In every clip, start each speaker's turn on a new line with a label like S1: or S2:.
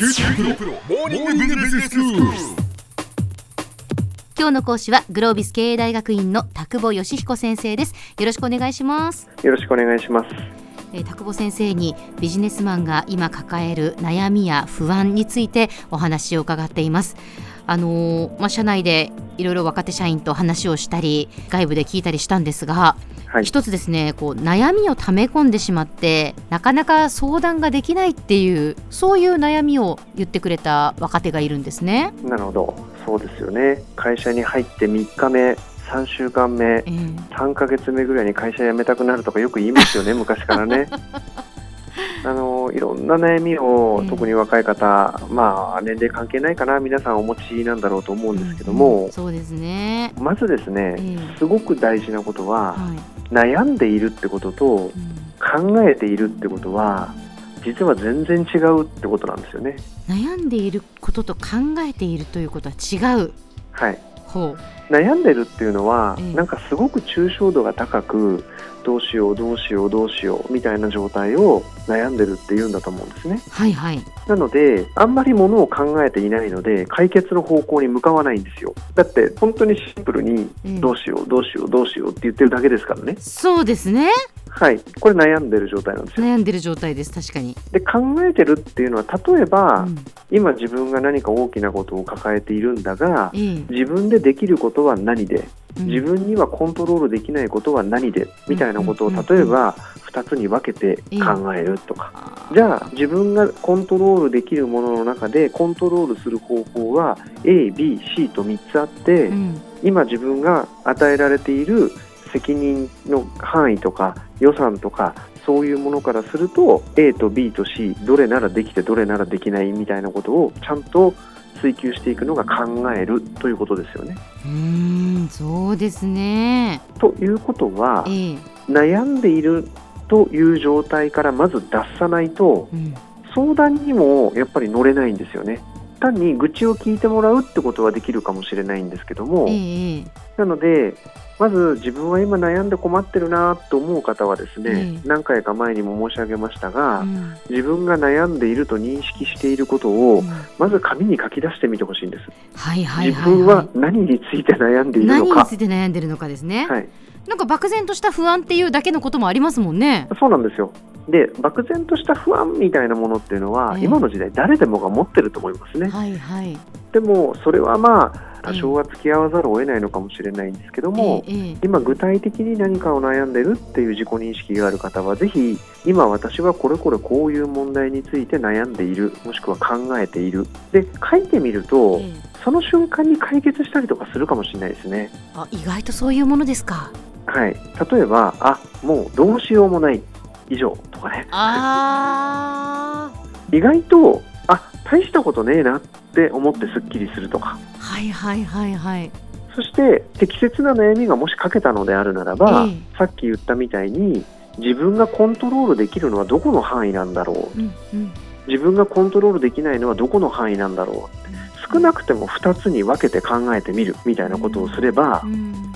S1: 九州大学モーニングビジネススクール。
S2: 今日の講師はグロービス経営大学院の田久保義彦先生ですよろしくお願いします
S3: よろしくお願いします。
S2: えー田久保先生にビジネスマンが今抱える悩みや不安についてお話を伺っていますあのーまあ社内でいろいろ若手社員と話をしたり外部で聞いたりしたんですが、
S3: はい。
S2: 一つですねこう悩みを溜め込んでしまってなかなか相談ができないっていうそういう悩みを言ってくれた若手がいるんですね。
S3: なるほど。そうですよね。会社に入って3日目、3週間目、
S2: えー
S3: 3ヶ月目ぐらいに会社辞めたくなるとかよく言いますよね、昔からね。あのいろんな悩みを
S2: うん
S3: 特に若い方、まあ年齢関係ないかな皆さんお持ちなんだろうと思うんですけども、
S2: うんそうですね。
S3: まずですね、
S2: ええ
S3: すごく大事なことは
S2: はい。
S3: 悩んでいるってことと
S2: うん
S3: 考えているってことは実は全然違うってことなんですよね。
S2: 悩んでいることと考えているということは違う。
S3: はい
S2: ほ
S3: 悩んでるっていうのは、
S2: ええ
S3: なんかすごく抽象度が高くどうしようどうしようどうしようみたいな状態を悩んでるっていうんだと思うんですね
S2: う。はいはい。
S3: なのであんまりものを考えていないので解決の方向に向かわないんですよだって本当にシンプルに
S2: ええ
S3: どうしようどうしようどうしようって言ってるだけですからね
S2: そうですね。
S3: はい。これ悩んでる状態なんですよ。
S2: 悩んでる状態です。確かに。
S3: で考えてるっていうのは例えば、
S2: うん。
S3: 今自分が何か大きなことを抱えているんだが
S2: ええ。
S3: 自分でできることは何で
S2: うん。
S3: 自分にはコントロールできないことは何でみたいなことを例えば2つに分けて考えるとか。じゃあ自分がコントロールできるものの中でコントロールする方法は ABC と3つあって
S2: うん。
S3: 今自分が与えられている責任の範囲とか予算とかそういうものからすると A と B と C どれならできてどれならできないみたいなことをちゃんと追求していくのが考えるということですよね。
S2: うーんそうですね。
S3: ということは
S2: ええ
S3: 悩んでいるという状態からまず脱さないと
S2: うん
S3: 相談にもやっぱり乗れないんですよね単に愚痴を聞いてもらうってことはできるかもしれないんですけども、
S2: えええ
S3: なのでまず自分は今悩んで困ってるなと思う方はですね、
S2: ええ。
S3: 何回か前にも申し上げました
S2: え
S3: が、
S2: うん。
S3: 自分が悩んでいると認識していることを
S2: うん。
S3: まず紙に書き出してみてほしいんです、
S2: はいはい
S3: 自
S2: はい、
S3: 分は何について悩んでいるのか。
S2: 何について悩んでるのかですね、
S3: はい、
S2: なんか漠然とした不安っていうだけのこともありますもんね。
S3: そうなんですよ。で漠然とした不安みたいなものっていうのは、
S2: ええ。
S3: 今の時代誰でもが持ってると思いますね。
S2: はいはい。
S3: でもそれはまあ多少は付き合わざるを得ないのかもしれないんですけども、
S2: ええええ。
S3: 今具体的に何かを悩んでるっていう自己認識がある方はぜひ今私はこれこれこういう問題について悩んでいるもしくは考えている。で書いてみると、
S2: ええ。
S3: その瞬間に解決したりとかするかもしれないですね。
S2: あ意外とそういうものですか。
S3: はい、例えばあもうどうしようもない以上とかね。
S2: あ
S3: 意外とあ大したことねえなって思ってすっきりするとか。
S2: ーはいはいはいはい。
S3: そして適切な悩みがもし書けたのであるならば、
S2: え
S3: さっき言ったみたいに自分がコントロールできるのはどこの範囲なんだろう。
S2: うんうん。
S3: 自分がコントロールできないのはどこの範囲なんだろう。少なくても2つに分けて考えてみるみたいなことをすれば、
S2: うん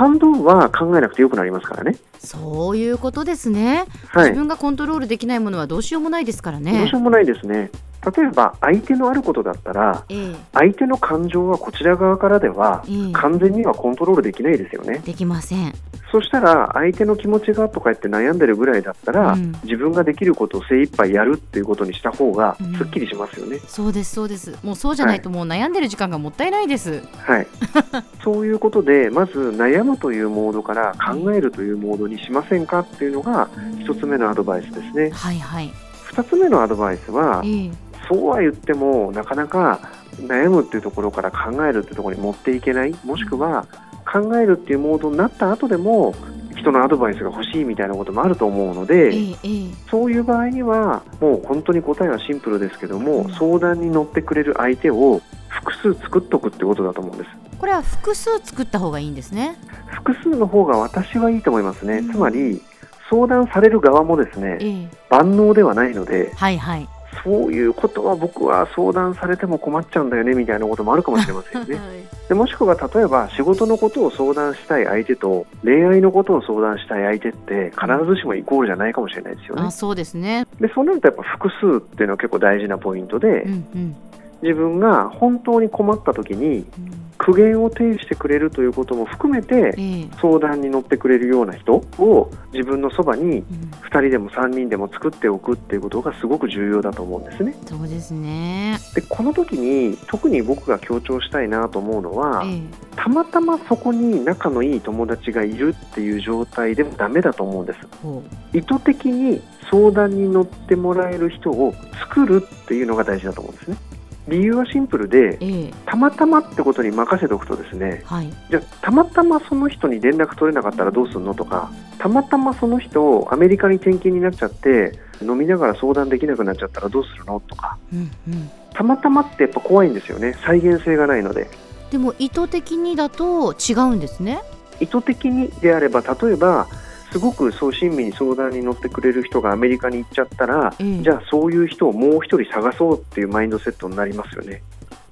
S3: 半分は考えなくてよくなりますからね。
S2: そういうことですね、
S3: はい、
S2: 自分がコントロールできないものはどうしようもないですから
S3: どう
S2: ね
S3: しようもないですね。例えば相手のあることだったら
S2: ええ。
S3: 相手の感情はこちら側からでは
S2: ええ。
S3: 完全にはコントロールできないですよね。
S2: できません。
S3: そしたら相手の気持ちがとか言って悩んでるぐらいだったら、
S2: うん。
S3: 自分ができることを精一杯やるっていうことにした方が
S2: うん。
S3: すっきりしますよね。
S2: そうですそうです。もうそうじゃないともう悩んでる時間がもったいないです、
S3: はい、そういうことでまず悩むというモードから考えるというモードにしませんかっていうのが一つ目のアドバイスですね。
S2: はいはい。
S3: 二つ目のアドバイスは
S2: ええ
S3: そうは言ってもなかなか悩むっていうところから考えるっていうところに持っていけない。もしくは考えるっていうモードになった後でも人のアドバイスが欲しいみたいなこともあると思うので、
S2: ええええ。
S3: そういう場合にはもう本当に答えはシンプルですけども、
S2: うん。
S3: 相談に乗ってくれる相手を複数作っとくってことだと思うんです。
S2: これは複数作った方がいいんですね。
S3: 複数の方が私はいいと思いますね。
S2: うん。
S3: つまり相談される側もですね
S2: ええ。
S3: 万能ではないので
S2: はいはい
S3: そういうことは僕は相談されても困っちゃうんだよねみたいなこともあるかもしれませんよね。でもしくは例えば仕事のことを相談したい相手と恋愛のことを相談したい相手って必ずしもイコールじゃないかもしれないですよね。
S2: あそうですね。
S3: でそうなるとやっぱ複数っていうのは結構大事なポイントで、
S2: うんうん。
S3: 自分が本当に困った時に
S2: うん
S3: 苦言を呈してくれるということも含めて
S2: ええ。
S3: 相談に乗ってくれるような人を自分のそばに
S2: うん。
S3: 2人でも3人でも作っておくっていうことがすごく重要だと思うんですね。
S2: そうですね。
S3: でこの時に特に僕が強調したいなと思うのは、
S2: ええ。
S3: たまたまそこに仲のいい友達がいるっていう状態でもダメだと思うんです。
S2: ほ
S3: 意図的に相談に乗ってもらえる人を作るっていうのが大事だと思うんですね理由はシンプルで
S2: うええ。
S3: たまたまってことに任せておくとですね
S2: はい。
S3: じゃあたまたまその人に連絡取れなかったらどうするのとかたまたまその人アメリカに転勤になっちゃって飲みながら相談できなくなっちゃったらどうするのとか
S2: うんうん。
S3: たまたまってやっぱ怖いんですよね。再現性がないので。
S2: でも意図的にだと違うんですね。
S3: 意図的にであれば例えばすごくそう親身に相談に乗ってくれる人がアメリカに行っちゃったら、
S2: ええ
S3: じゃあそういう人をもう一人探そうっていうマインドセットになりますよね。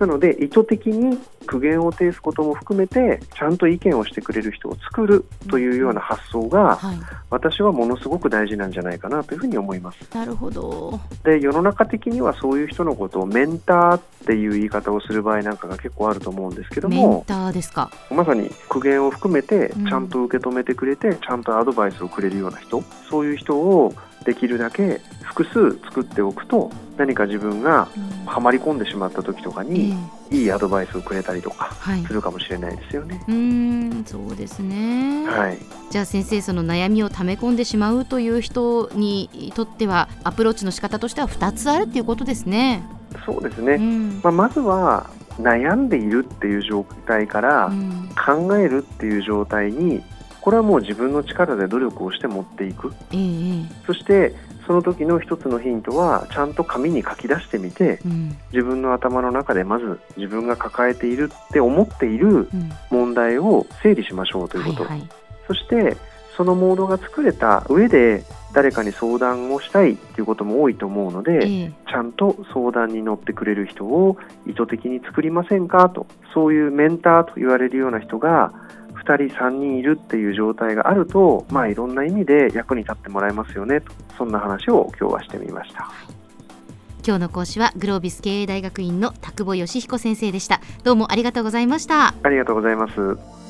S3: なので意図的に苦言を呈すことも含めてちゃんと意見をしてくれる人を作るというような発想が
S2: はい。
S3: 私はものすごく大事なんじゃないかなというふうに思います。
S2: なるほど。
S3: で世の中的にはそういう人のことをメンターっていう言い方をする場合なんかが結構あると思うんですけど
S2: メン
S3: も
S2: ターですか。
S3: まさに苦言を含めて
S2: うん。
S3: ちゃんと受け止めてくれて、ちゃんとアドバイスをくれるような人そういう人をできるだけ複数作っておくと何か自分がはまり込んでしまった時とか
S2: ええ。
S3: にいいアドバイスをくれたりとか
S2: はい。
S3: するかもしれないですよね。
S2: うーんそうですね、
S3: はい、
S2: じゃあ先生その悩みを溜め込んでしまうという人にとってはアプローチの仕方としては2つあるっていうことですね。
S3: そうですね、
S2: うん。
S3: まあ、まずは悩んでいるっていう状態から
S2: うん。
S3: 考えるっていう状態にこれはもう自分の力で努力をして持っていく。
S2: えええ
S3: そしてその時の一つのヒントはちゃんと紙に書き出してみて
S2: えうん。
S3: 自分の頭の中でまず自分が抱えているって思っている
S2: うん。
S3: 問題を整理しましょうということ、
S2: はいはい。
S3: そしてそのモードが作れた上で誰かに相談をしたいっていうことも多いと思うので、
S2: ええ。
S3: ちゃんと相談に乗ってくれる人を意図的に作りませんかとそういうメンターと言われるような人が2人3人いるっていう状態があるとまあいろんな意味で役に立ってもらえますよねとそんな話を今日はしてみました。
S2: 今日の講師はグロービス経営大学院の田久保義彦先生でしたどうもありがとうございました
S3: ありがとうございます。